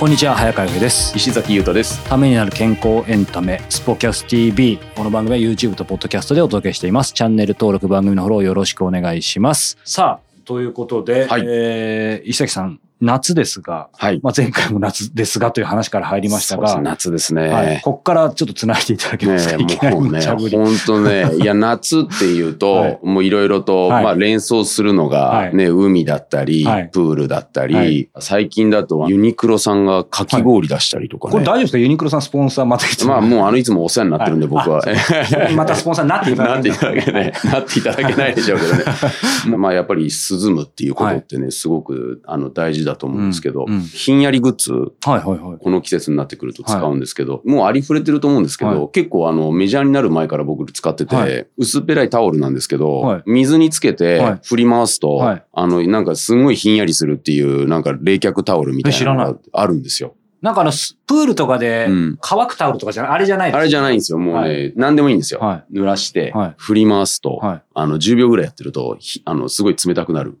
こんにちは早川由です。石崎優斗です。ためになる健康エンタメスポキャス TV この番組は YouTube とポッドキャストでお届けしています。チャンネル登録番組のフォローよろしくお願いします。さあということで、はい、えー、石崎さん夏ですが、はい。まあ、前回も夏ですがという話から入りましたが、夏ですね。はい。こっからちょっと繋いでいただけますか、ね、いきなりもうね、本当ね、いや、夏っていうと、はい、もういろいろと、はい、まあ、連想するのが、ね、海だったり、プールだったり、最近だとユニクロさんがかき氷出したりとかね。これ大丈夫ですか？ユニクロさんスポンサーまたまあ、もうあの、いつもお世話になってるんで、僕は。またスポンサーになっていただけない。なっていただけない。なっていただけないでしょうけどね。まあ、やっぱり涼むっていうことってね、すごく、あの、大事だと思うんですけど、ひんやりグッズ、はいはいはい、この季節になってくると使うんですけど、はい、もうありふれてると思うんですけど、はい、結構あのメジャーになる前から僕使ってて、はい、薄っぺらいタオルなんですけど、水につけて振り回すと、あの、なんかすごいひんやりするっていう、なんか冷却タオルみたいなのがあるんですよ。なんかあの、プールとかで乾くタオルとかじゃない、あれじゃないあれじゃないんですよ。もうね、はい、何でもいいんですよ。はい、濡らして、振り回すと、はい、あの、10秒ぐらいやってると、あの、すごい冷たくなる。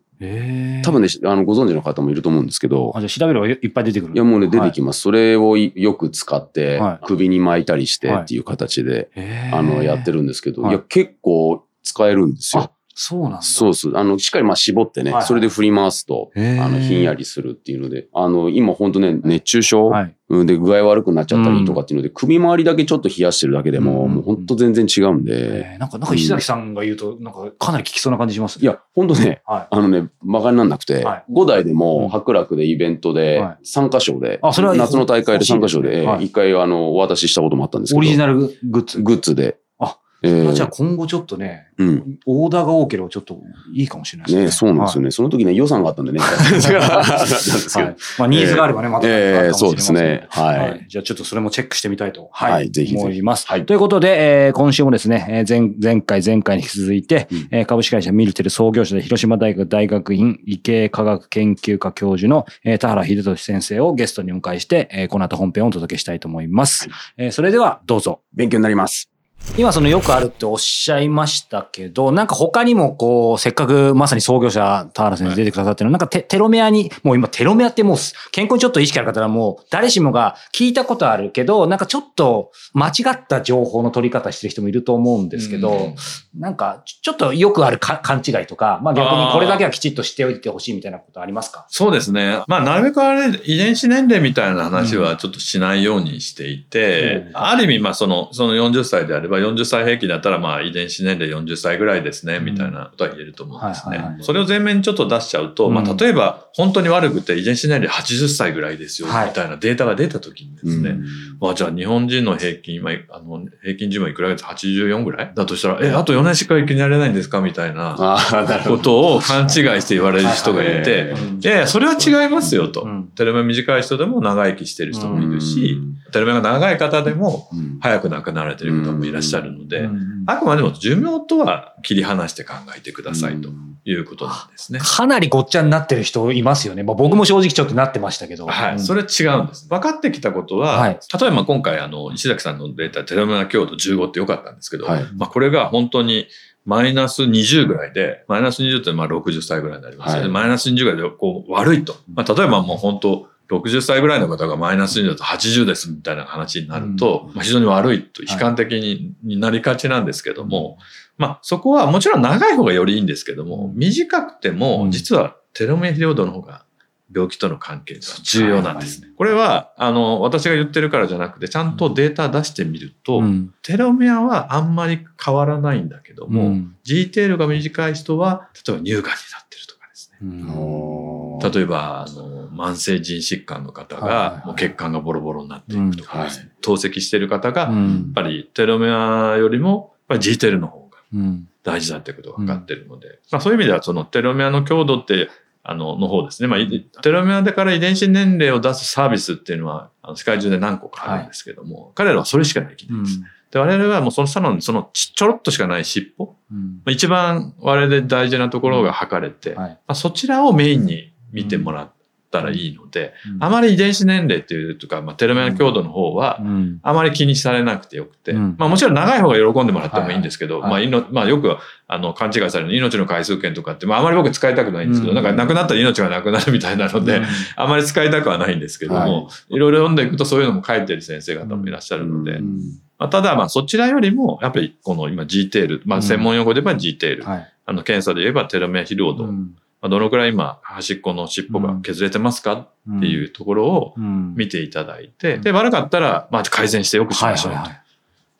多分ね、あの、ご存知の方もいると思うんですけど。あ、じゃ調べればいっぱい出てくる。いや、もうね、出てきます。はい、それをよく使って、首に巻いたりしてっていう形で、あの、やってるんですけど、い。や、結構使えるんですよ。そうなんだ。そうす。あの、しっかりまあ絞ってね、はい、それで振り回すと、あの、ひんやりするっていうので、あの、今本当ね、熱中症、はい、で具合悪くなっちゃったりとかっていうので、うん、首周りだけちょっと冷やしてるだけでも、うん、もう本当全然違うんで。なんか、なんか石崎さんが言うと、なんかかなり効きそうな感じします、ね、いや、本当ね、はい、あのね、馬鹿になんなくて、はい、5台でも白楽でイベントで、3箇所で、あ、それは夏の大会で3箇所で、1回あの、お渡ししたこともあったんですけど。オリジナルグッズ。グッズで。えー、じゃあ今後ちょっとね、うん、オーダーが多ければちょっといいかもしれないですね。ねそうなんですよね。はい、その時ね、予算があったんでね。はい、まあ、ニーズがあればね、また、えー、そうですね、はい、はい。じゃあちょっとそれもチェックしてみたいと、はい、ぜひ思います。はい、ということで、えー、今週もですね、えー、前前回、前回に引き続いて、うん、えー、株式会社ミルテル創業者で広島大学大学院理系科学研究科教授の、えー、田原秀俊先生をゲストにお迎えして、えー、この後本編をお届けしたいと思います。はい、えー、それではどうぞ。勉強になります。今そのよくあるっておっしゃいましたけど、なんか他にもこう、せっかくまさに創業者田原先生出てくださってるの、なんかテテロメアに、もう今テロメアってもう健康にちょっと意識ある方はもう誰しもが聞いたことあるけど、なんかちょっと間違った情報の取り方してる人もいると思うんですけど、ん。なんかちょっとよくある勘違いとか、まあ逆にこれだけはきちっとしておいてほしいみたいなことありますか？そうですね。まあなるべくあれ、遺伝子年齢みたいな話はちょっとしないようにしていて、うん、ある意味まあその、その40歳であれば40歳平均だったらまあ遺伝子年齢40歳ぐらいですね、みたいなことは言えると思うんですね。それを前面にちょっと出しちゃうと、まあ例えば本当に悪くて遺伝子年齢80歳ぐらいですよ、みたいなデータが出た時にですね、まあじゃあ日本人の平均、まあ、あの平均寿命いくら月84ぐらい？だとしたら、え、あと4年しか生きられないんですか？みたいなことを勘違いして言われる人がいて、いやいや、それは違いますよと。テレメ短い人でも長生きしてる人もいるし、テレメが長い方でも早く亡くなられてる方もいらっしゃるので、あくまでも寿命とは切り離して考えてくださいということなんですね。かなりごっちゃになってる人いますよね。まあ、僕も正直ちょっとなってましたけど。はい。それ違うんです。分かってきたことは、はい、例えば今回あの、石崎さんのデータ、テロメア強度15ってよかったんですけど、はい、まあこれが本当にマイナス20ぐらいで、マイナス20ってまあ60歳ぐらいになりますよね。はい、マイナス20ぐらいでこう悪いと。まあ例えばもう本当、60歳ぐらいの方がマイナス20だと80ですみたいな話になると、うん、まあ、非常に悪いと悲観的に,、になりがちなんですけども、まあそこはもちろん長い方がよりいいんですけども、短くても実はテロメアオ度の方が病気との関係が重要なんですね。これは、あの、私が言ってるからじゃなくて、ちゃんとデータ出してみると、うん、テロメアはあんまり変わらないんだけども、うん、G テールが短い人は、例えば乳がんになってるとかですね。うん、例えば、あの、慢性腎疾患の方が、もう血管がボロボロになっていくとか。透析してる方が、やっぱりテロメアよりも、やっぱり G テールの方が大事だってことが分かってるので、まあそういう意味では、そのテロメアの強度って、あの、の方ですね。まあ、テロメアでから遺伝子年齢を出すサービスっていうのは、あの世界中で何個かあるんですけども、はい、彼らはそれしかできないです。うん、で、我々はもうその下のそのちょろっとしかない尻尾、うん、一番我々で大事なところが測れて、はい、まあ、そちらをメインに見てもらったらいいので、うん、あまり遺伝子年齢っていうとか、まあ、テロメア強度の方は、あまり気にされなくてよくて、まあもちろん長い方が喜んでもらってもいいんですけど、まあ、まあよくあの勘違いされる命の回数券とかって、まああまり僕使いたくないんですけど、なんか亡くなったら命がなくなるみたいなので、あまり使いたくはないんですけども、い。ろいろ読んでいくとそういうのも書いてる先生方もいらっしゃるので、まあ、ただ、まあ、そちらよりも、やっぱり、この今 G テール、まあ、専門用語で言えば G テール、はい、あの、検査で言えばテロメア疲労度、うんまあ、どのくらい今、端っこの尻尾が削れてますか？っていうところを見ていただいて、で、悪かったら、まあ、改善してよくしましょう。と。はいはいはい。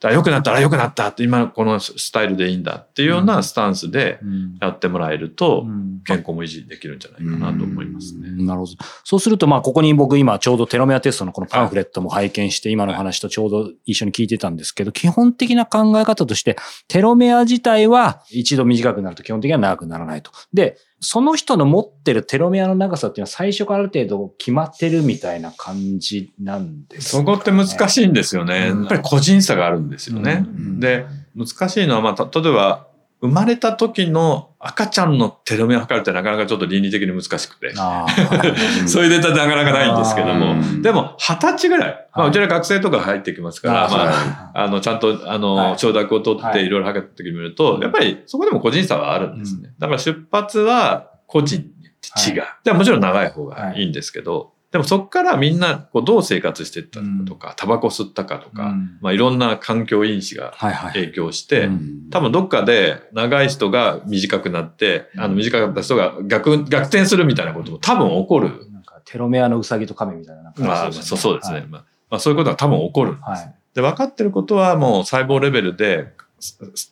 だ良くなったら良くなったって今このスタイルでいいんだっていうようなスタンスでやってもらえると健康も維持できるんじゃないかなと思いますね。なるほど。そうするとまあここに僕今ちょうどテロメアテストのこのパンフレットも拝見して今の話とちょうど一緒に聞いてたんですけど基本的な考え方としてテロメア自体は一度短くなると基本的には長くならないと。で、その人の持ってるテロメアの長さっていうのは最初からある程度決まってるみたいな感じなんですか、ね、そこって難しいんですよね。やっぱり個人差があるんですよね。で、難しいのは、まあ、例えば、生まれた時の赤ちゃんのテロメアを測るってなかなかちょっと倫理的に難しくて。そういうデータってなかなかないんですけども。でも、二十歳ぐらい。まあ、うちら学生とか入ってきますから、まあ、あの、ちゃんと、あの、承諾を取ってい。ろいろ測った時に見ると、やっぱりそこでも個人差はあるんですね。だから出発は個人に違う。でもちろん長い方がいいんですけど、でもそこからみんなこうどう生活していったのかとか、タバコ吸ったかとか、うん、まあいろんな環境因子が影響して、多分どっかで長い人が短くなって、あの短かった人が逆、逆転するみたいなことも多分起こる。なんかテロメアのウサギとカメみたいなまあ、そうそうですね。はい、まあ、そういうことが多分起こるんです、はい、で、分かってることはもう細胞レベルで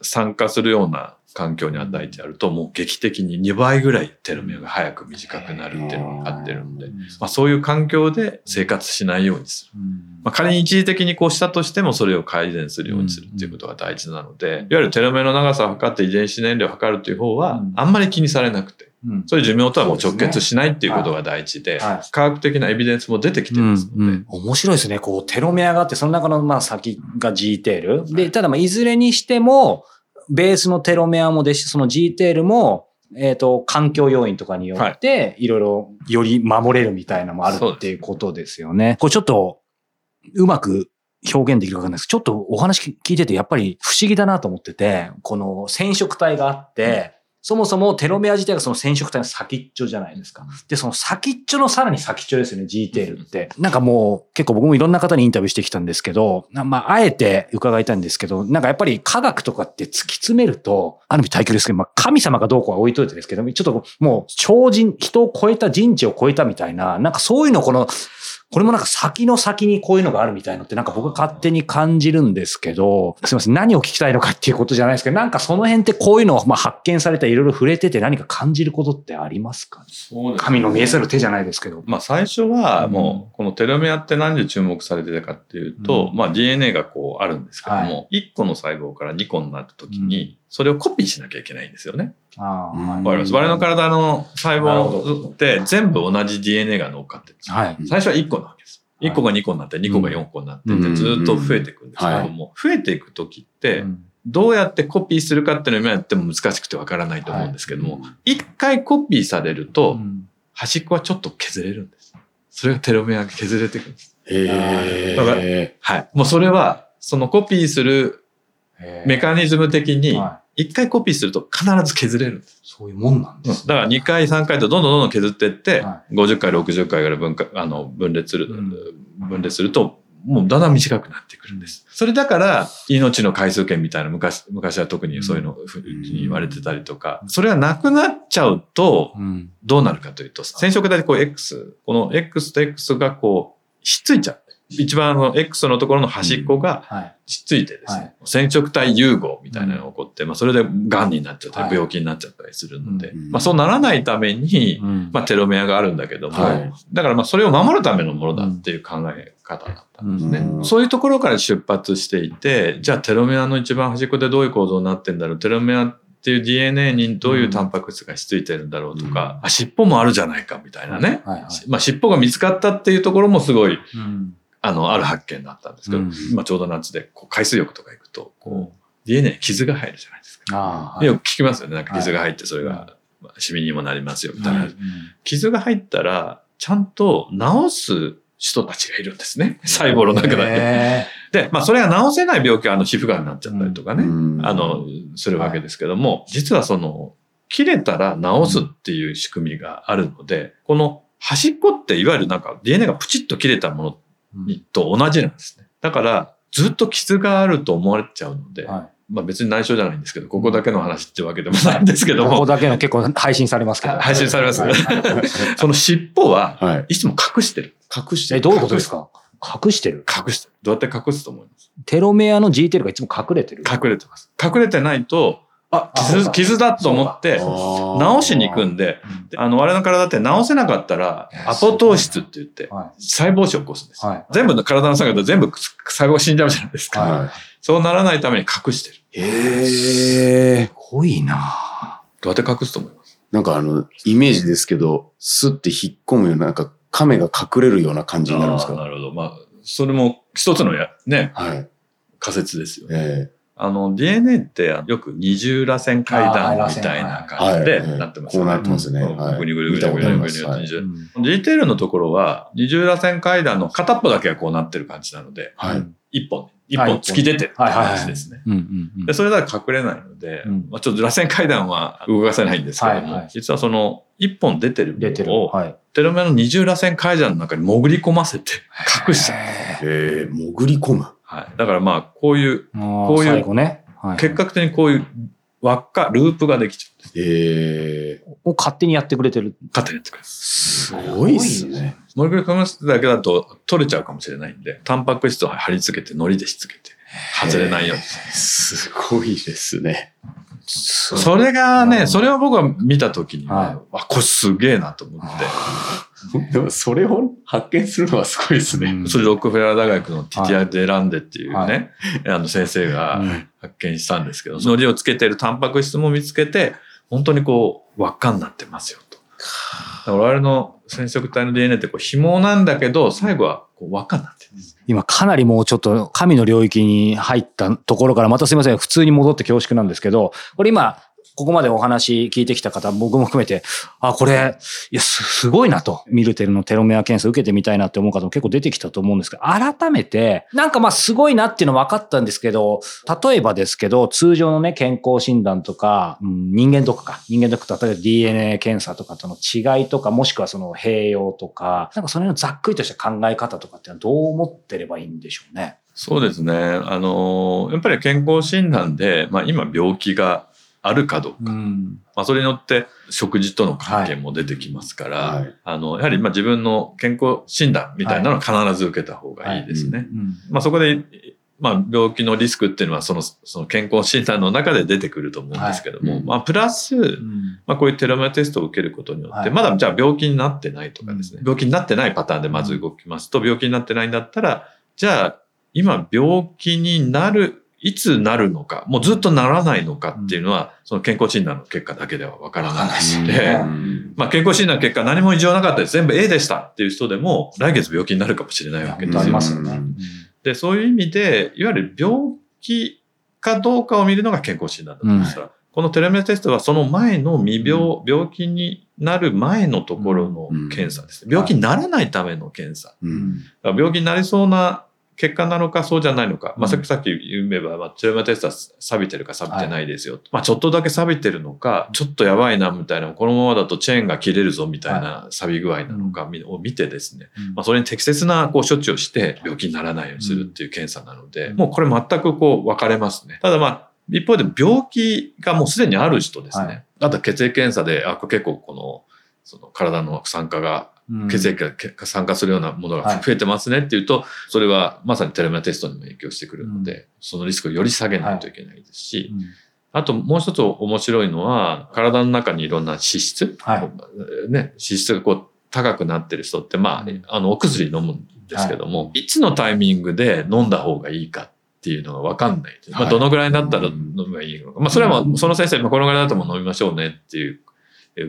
参加するような環境に与えてやると、もう劇的に2倍ぐらいテロメアが早く短くなるっていうのが分かってるんで、まあ、そういう環境で生活しないようにする。まあ、仮に一時的にこうしたとしてもそれを改善するようにするっていうことが大事なので、いわゆるテロメアの長さを測って遺伝子年齢を測るという方は、あんまり気にされなくて、そういう寿命とはもう直結しないっていうことが大事で、科学的なエビデンスも出てきてますので。うんうん、面白いですね。こう、テロメアがあって、その中のまあ先が G テール。で、ただまあいずれにしても、ベースのテロメアもですし、その G テールも、えっ、ー、と、環境要因とかによって、いろいろより守れるみたいなのもあるっていうことですよね。これちょっと、うまく表現できるかわかんないですちょっとお話聞いててやっぱり不思議だなと思ってて、この染色体があって、そもそもテロメア自体がその染色体の先っちょじゃないですか。で、その先っちょのさらに先っちょですよね、G テールって。なんかもう結構僕もいろんな方にインタビューしてきたんですけど、まあ、あえて伺いたいんですけど、なんかやっぱり科学とかって突き詰めると、ある意味対局ですけど、まあ、神様かどうかは置いといてですけど、ちょっともう超人、人を超えた人知を超えたみたいな、なんかそういうのこの、これもなんか先の先にこういうのがあるみたいのってなんか僕は勝手に感じるんですけど、すいません、何を聞きたいのかっていうことじゃないですけど、なんかその辺ってこういうのをまあ発見されたいろいろ触れてて何か感じることってありますか、ね、そうです、神の見えざる手じゃないですけど。まあ最初はもうこのテロメアって何で注目されてたかっていうと、うん、まあ DNA がこうあるんですけども、はい、1個の細胞から2個になった時に、それをコピーしなきゃいけないんですよね。わかります。我々の体の細胞って全部同じ DNA が乗っかってるんですよ。はい、最初は1個なわけです。1個が2個になって、2個が4個になってってずっと増えていくんですけども、増えていくときって、どうやってコピーするかっていうのを今やっても難しくてわからないと思うんですけども、一回コピーされると、端っこはちょっと削れるんです。それがテロメアが削れていくんです。へだから、はい。もうそれは、そのコピーするメカニズム的に、一回コピーすると必ず削れる。んです。そういうもんなんです、だから2回、3回とどんどんどんどん削っていって、はい、50回、60回ぐらい分あの分裂する、うん、分裂すると、もうだんだん短くなってくるんです。それだから、命の回数券みたいな昔、昔は特にそういうのに言われてたりとか、それがなくなっちゃうと、どうなるかというと、染色体でこう X、この X と X がこう、ひっついちゃう。一番の X のところの端っこがついてですね、はい、染色体融合みたいなのが起こって、まあそれで癌になっちゃったり病気になっちゃったりするので、まあそうならないために、まあテロメアがあるんだけども、はい、だからまあそれを守るためのものだっていう考え方だったんですね。そういうところから出発していて、じゃあテロメアの一番端っこでどういう構造になってんだろう、テロメアっていう DNA にどういうタンパク質がひっついてるんだろうとか、うん、尻尾もあるじゃないかみたいなね。はい。はい、まあ尻尾が見つかったっていうところもすごいあの、ある発見だったんですけど、うん、今ちょうど夏でこう海水浴とか行くと、こう、DNA に傷が入るじゃないですか。よく聞きますよね。なんか傷が入ってそれが、シミにもなりますよ、みたいな。傷が入ったら、ちゃんと治す人たちがいるんですね。細胞の中だけ。で、まあそれが治せない病気はあの皮膚がんになっちゃったりとかね、あの、するわけですけども、実はその、切れたら治すっていう仕組みがあるので、この端っこっていわゆるなんか DNA がプチッと切れたものにと同じなんですね。だから、ずっと傷があると思われちゃうので、はい、まあ別に内緒じゃないんですけど、ここだけの話ってわけでもないんですけども。ここだけの結構配信されますけど。配信されます。その尻尾は、いつも隠してる。隠してる。え、どういうことですか？隠してる？隠してる。どうやって隠すと思います？テロメアの G テールがいつも隠れてる隠れてます。隠れてないと、あ、傷、傷だと思って、治しに行くんで、あの、我々の体って治せなかったら、アポトーシスって言って、細胞死を起こすんです。全部の体の中で全部細胞死んじゃうじゃないですか。そうならないために隠してる。へえ。すごいなどうやって隠すと思います？なんかあの、イメージですけど、スって引っ込むような、なんか亀が隠れるような感じになるんですか？なるほど。まあ、それも一つのや、ね、はい、仮説ですよね。えーあの、DNA ってよく二重螺旋階段みたいな感じでなってますね。こうなってますね。ぐにぐにぐにぐにぐにぐに。g テールのところは二重螺旋階段の片っぽだけがこうなってる感じなので、一本、一本突き出てる感じですね。でそれだと隠れないので、まあ、ちょっと螺旋階段は動かせないんですけども、実はその一本出てる部分を、テロメアの二重螺旋階段の中に潜り込ませて隠しちゃう。へ潜り込む。はい。だからまあ、こういう、こういう、ねはい、結果的にこういう輪っか、ループができちゃうんです。ええー。を勝手にやってくれてる。勝手にやってくれる。すごいっすね。乗り込ませだけだと取れちゃうかもしれないんで、タンパク質を貼り付けて、糊でしつけて、外れないように。すごいですね。それがね、それを僕は見たときには、はい、あ、これすげえなと思って。でもそれを発見するのはすごいですね。それロックフェラー大学のティティア・デ・ランデっていうね、はい、あの先生が発見したんですけど、そのりをつけてるタンパク質も見つけて、本当にこう、輪っかになってますよと。我々の染色体の DNA ってこう紐なんだけど、最後はこう輪っかになってるんです。今かなりもうちょっと神の領域に入ったところからまたすいません、普通に戻って恐縮なんですけど、これ今、ここまでお話聞いてきた方、僕も含めて、あ、これ、いや、すごいなと。ミルテルのテロメア検査受けてみたいなって思う方も結構出てきたと思うんですけど、改めて、なんかまあすごいなっていうの分かったんですけど、例えばですけど、通常のね、健康診断とか、うん、人間ドックか。人間ドックと例えば DNA 検査とかとの違いとか、もしくはその併用とか、なんかその辺のざっくりとした考え方とかってのはどう思ってればいいんでしょうね？そうですね。あの、やっぱり健康診断で、まあ今病気があるかどうか。うん、まあ、それによって食事との関係も出てきますから、はい、あの、やはりまあ自分の健康診断みたいなのは必ず受けた方がいいですね。まあそこで、まあ病気のリスクっていうのはその、その健康診断の中で出てくると思うんですけども、はい、まあプラス、まあこういうテロメアテストを受けることによって、まだじゃあ病気になってないとかですね、病気になってないパターンでまず動きますと、病気になってないんだったら、じゃあ今病気になるいつなるのか、もうずっとならないのかっていうのは、その健康診断の結果だけではわからないので、まあ健康診断の結果何も異常なかったです。全部 A でしたっていう人でも、来月病気になるかもしれないわけですよ。ね、で、そういう意味で、いわゆる病気かどうかを見るのが健康診断だと思うんですが、このテレメテストはその前の未病、病気になる前のところの検査です。病気にならないための検査。病気になりそうな結果なのかそうじゃないのか。まあ、さっきさっき言えば、まあ、チューマテストは錆びてるか錆びてないですよ。はい、まあ、ちょっとだけ錆びてるのか、ちょっとやばいな、みたいな、このままだとチェーンが切れるぞ、みたいな錆び具合なのかを見てですね、まあ、それに適切なこう処置をして病気にならないようにするっていう検査なので、もうこれ全くこう分かれますね。ただまあ、一方で病気がもうすでにある人ですね。はい、あと血液検査で、あ、結構この、その体の酸化が血液が酸化するようなものが増えてますねっていうと、それはまさにテレメテストにも影響してくるので、そのリスクをより下げないといけないですし、あともう一つ面白いのは、体の中にいろんな脂質、はい、ね、脂質がこう高くなってる人って、まあ、あの、お薬飲むんですけども、はい、いつのタイミングで飲んだ方がいいかっていうのがわかんない。まあ、どのぐらいだったら飲めばいいのか。まあ、それはもう、その先生、このぐらいだとも飲みましょうねっていう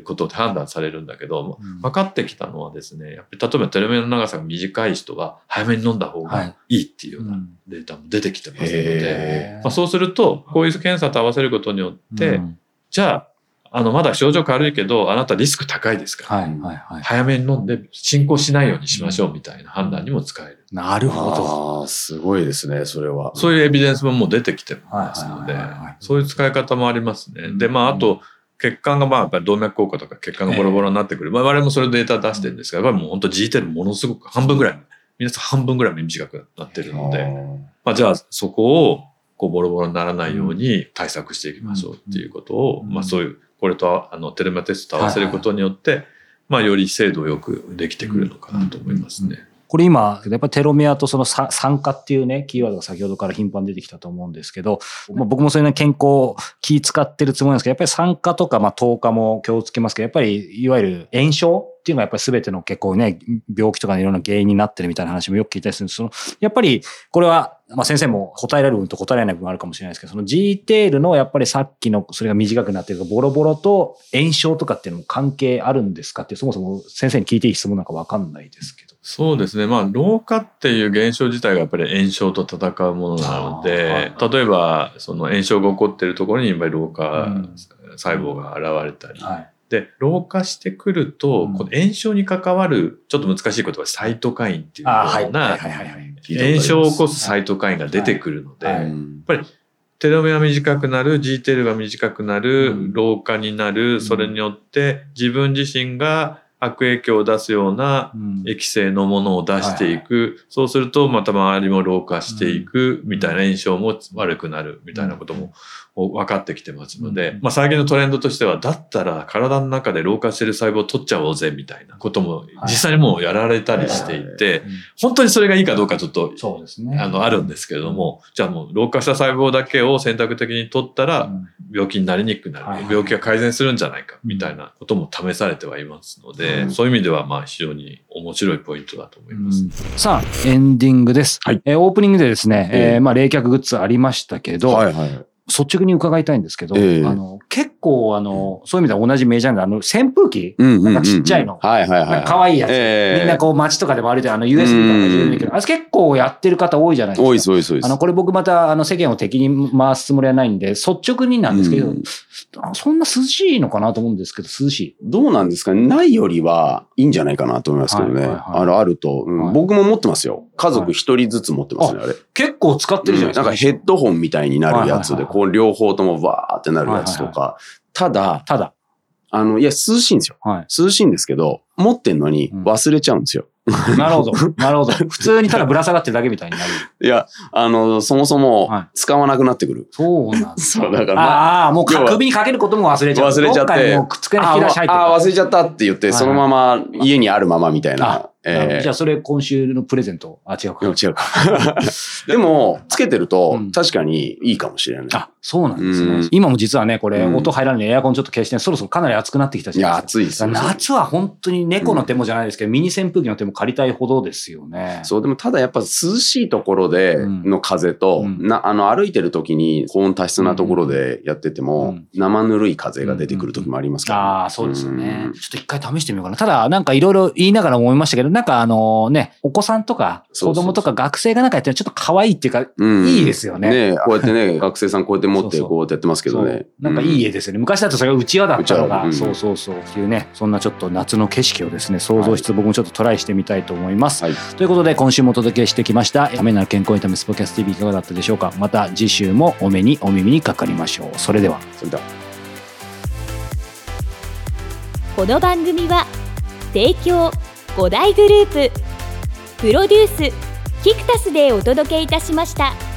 ことで判断されるんだけど、うん、分かってきたのはですね、やっぱり例えばテロメアの長さが短い人は早めに飲んだ方がいいっていうようなデータも出てきてますので、まあ、そうすると、こういう検査と合わせることによって、うん、じゃあ、あの、まだ症状軽いけど、あなたリスク高いですから、はいはいはい、早めに飲んで進行しないようにしましょうみたいな判断にも使える。なるほど。すごいですね、それは。そういうエビデンスももう出てきてますので、そういう使い方もありますね。で、まあ、あと、血管がまあ、やっぱり動脈硬化とか血管がボロボロになってくる。まあ、我々もそれデータ出してるんですが、やっぱりもう本当 G テルものすごく半分ぐらい、皆さん半分ぐらい短くなってるので、まあ、じゃあそこを、こうボロボロにならないように対策していきましょうっていうことを、まあそういうこれとあのテレマテストと合わせることによって、まあより精度よくできてくるのかなと思いますね。これ今、やっぱテロメアとその酸化っていうね、キーワードが先ほどから頻繁に出てきたと思うんですけど、まあ、僕もそういう、健康気使ってるつもりなんですけど、やっぱり酸化とか、まあ、糖化も気をつけますけど、やっぱりいわゆる炎症っていうのがやっぱり全ての結構ね、病気とかのいろんな原因になってるみたいな話もよく聞いたりするんですその、やっぱりこれはまあ先生も答えられる部分と答えられない部分あるかもしれないですけど、その G テールのやっぱりさっきのそれが短くなってるボロボロと炎症とかっていうのも関係あるんですかってそもそも先生に聞いていい質問なんかわかんないですけど。そうですね。まあ、老化っていう現象自体がやっぱり炎症と戦うものなので、例えば、その炎症が起こっているところにやっぱり老化細胞が現れたり、うんはい。で、老化してくると、この炎症に関わる、ちょっと難しい言葉、サイトカインっていうような、炎症を起こすサイトカインが出てくるので、やっぱりテロメア短くなる、G テルが短くなる、老化になる、それによって自分自身が悪影響を出すような液性のものを出していく。そうするとまた周りも老化していくみたいな炎症も悪くなるみたいなことも分かってきてますので、まあ最近のトレンドとしては、だったら体の中で老化してる細胞を取っちゃおうぜみたいなことも実際にもうやられたりしていて、本当にそれがいいかどうかちょっと、そうですね。あの、あるんですけれども、じゃあもう老化した細胞だけを選択的に取ったら病気になりにくくなる。病気が改善するんじゃないかみたいなことも試されてはいますので、そういう意味ではまあ非常に面白いポイントだと思います。うん、さあ、エンディングです。はい、えー、オープニングでですね、えー、まあ冷却グッズありましたけど、はいはい、率直に伺いたいんですけど、えー、あの、結構、あの、そういう意味では同じメジャーなあの、扇風機、なんかちっちゃいの。はいはいはい。可愛いやつ。えー、みんなこう街とかでも歩いて、あの、USB とかでけど、あれ結構やってる方多いじゃないですか。多いです、多いです。あの、これ僕また、あの、世間を敵に回すつもりはないんで、率直になんですけど、そんな涼しいのかなと思うんですけど、涼しい。どうなんですかねないよりはいいんじゃないかなと思いますけどね。はいはいはい、あの、あると、うんはい、僕も持ってますよ。家族一人ずつ持ってますね、あれ。結構使ってるじゃないですか。なんかヘッドホンみたいになるやつで、こう両方ともわーってなるやつとか。ただ、ただ、あの、いや、涼しいんですよ。はい、涼しいんですけど、持ってんのに忘れちゃうんですよ。なるほど。なるほど。普通にただぶら下がってるだけみたいになる。いや、あの、そもそも使わなくなってくる。そうなんです そう、だから、ああ、もう首にかけることも忘れちゃう。忘れちゃってああ、忘れちゃったって言って、そのまま家にあるままみたいな。えー、じゃあそれ今週のプレゼント。あ、違うか。違うか。でも、つけてると確かにいいかもしれない。あ、そうなんですね。今も実はね、これ、音入らないエアコンちょっと消して、そろそろかなり暑くなってきたじゃないですか。いや、暑いです夏は本当に猫の手もじゃないですけど、ミニ扇風機の手も借りたいほどですよね。そう、でもただやっぱ涼しいところでの風と、な、あの、歩いてる時に高温多湿なところでやってても、生ぬるい風が出てくる時もありますから、ああ、そうですよね。ちょっと一回試してみようかな。ただ、なんかいろいろ言いながら思いましたけど、なんかあのね、お子さんとか子供とか学生がなんかやってるちょっと可愛いっていうか、いいですよね。ねこうやってね、学生さんこうやって持ってこうやってやってますけどね。なんかいい絵ですよね。昔だとそれがうちわだったのが、そうそうそうっていうね、そんなちょっと夏の景色をですね、想像しつつ僕もちょっとトライしてみたいと思います。ということで今週もお届けしてきました、ためなる健康エンタメスポキャス TV いかがだったでしょうかまた次週もお目にお耳にかかりましょう。それでは。それでは。この番組は提供5大グループプロデュースキクタスでお届けいたしました。